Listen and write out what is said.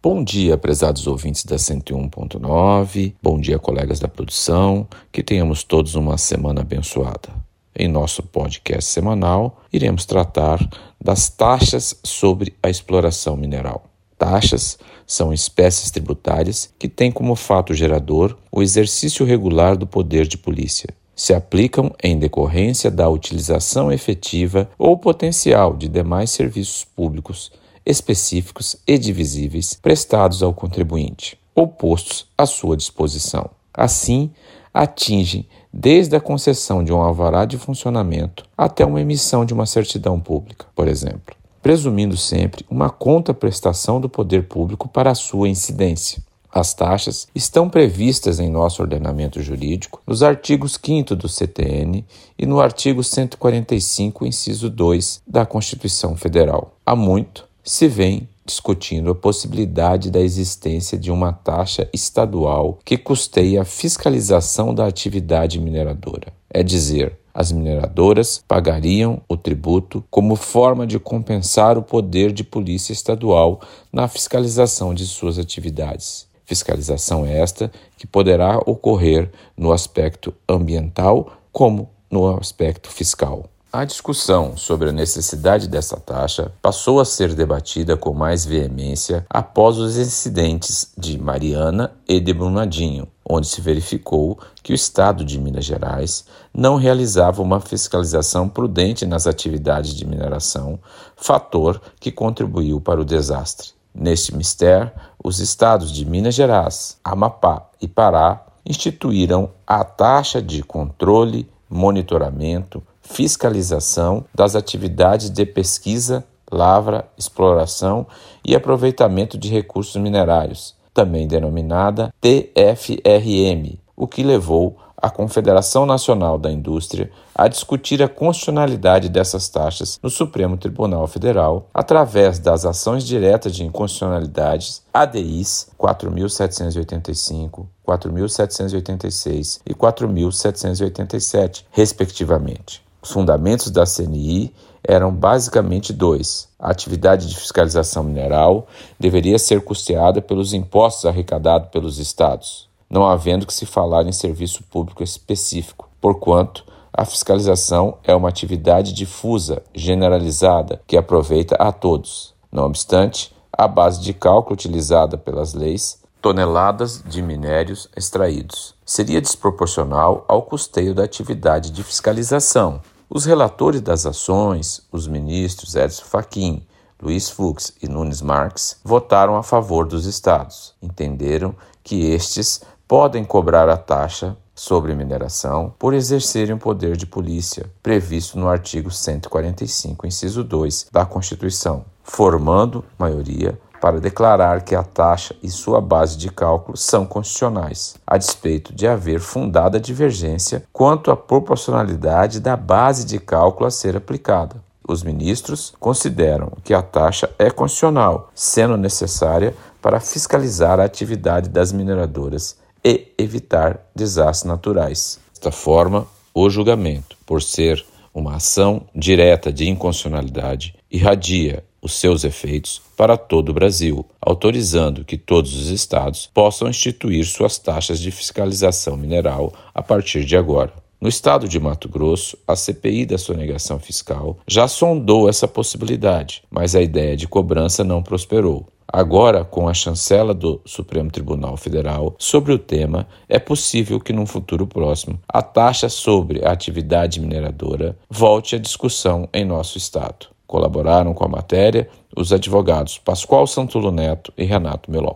Bom dia, prezados ouvintes da 101.9. Bom dia, colegas da produção. Que tenhamos todos uma semana abençoada. Em nosso podcast semanal, iremos tratar das taxas sobre a exploração mineral. Taxas são espécies tributárias que têm como fato gerador o exercício regular do poder de polícia. Se aplicam em decorrência da utilização efetiva ou potencial de demais serviços públicos específicos e divisíveis prestados ao contribuinte ou postos à sua disposição. Assim, atingem desde a concessão de um alvará de funcionamento até uma emissão de uma certidão pública, por exemplo, presumindo sempre uma contraprestação do poder público para a sua incidência. As taxas estão previstas em nosso ordenamento jurídico nos artigos 5 do CTN e no artigo 145, inciso 2 da Constituição Federal. Há muito se vem discutindo a possibilidade da existência de uma taxa estadual que custeie a fiscalização da atividade mineradora. É dizer, as mineradoras pagariam o tributo como forma de compensar o poder de polícia estadual na fiscalização de suas atividades. Fiscalização esta que poderá ocorrer no aspecto ambiental como no aspecto fiscal. A discussão sobre a necessidade dessa taxa passou a ser debatida com mais veemência após os incidentes de Mariana e de Brumadinho, onde se verificou que o Estado de Minas Gerais não realizava uma fiscalização prudente nas atividades de mineração, fator que contribuiu para o desastre. Neste mistério, os estados de Minas Gerais, Amapá e Pará instituíram a taxa de controle, monitoramento, fiscalização das atividades de pesquisa, lavra, exploração e aproveitamento de recursos minerários, também denominada TFRM, o que levou a Confederação Nacional da Indústria a discutir a constitucionalidade dessas taxas no Supremo Tribunal Federal através das ações diretas de inconstitucionalidades ADIs 4785, 4786 e 4787, respectivamente. Os fundamentos da CNI eram basicamente dois. A atividade de fiscalização mineral deveria ser custeada pelos impostos arrecadados pelos estados, não havendo que se falar em serviço público específico, porquanto a fiscalização é uma atividade difusa, generalizada, que aproveita a todos. Não obstante, a base de cálculo utilizada pelas leis toneladas de minérios extraídos. Seria desproporcional ao custeio da atividade de fiscalização. Os relatores das ações, os ministros Edson Fachin, Luiz Fux e Nunes Marques, votaram a favor dos estados. Entenderam que estes podem cobrar a taxa sobre mineração por exercerem o poder de polícia, previsto no artigo 145, inciso 2 da Constituição, formando maioria para declarar que a taxa e sua base de cálculo são constitucionais, a despeito de haver fundada divergência quanto à proporcionalidade da base de cálculo a ser aplicada. Os ministros consideram que a taxa é constitucional, sendo necessária para fiscalizar a atividade das mineradoras e evitar desastres naturais. Desta forma, o julgamento, por ser uma ação direta de inconstitucionalidade, irradia os seus efeitos para todo o Brasil, autorizando que todos os estados possam instituir suas taxas de fiscalização mineral a partir de agora. No estado de Mato Grosso, a CPI da sonegação fiscal já sondou essa possibilidade, mas a ideia de cobrança não prosperou. Agora, com a chancela do Supremo Tribunal Federal sobre o tema, é possível que num futuro próximo a taxa sobre a atividade mineradora volte à discussão em nosso estado. Colaboraram com a matéria os advogados Pascoal Santulo Neto e Renato Melon.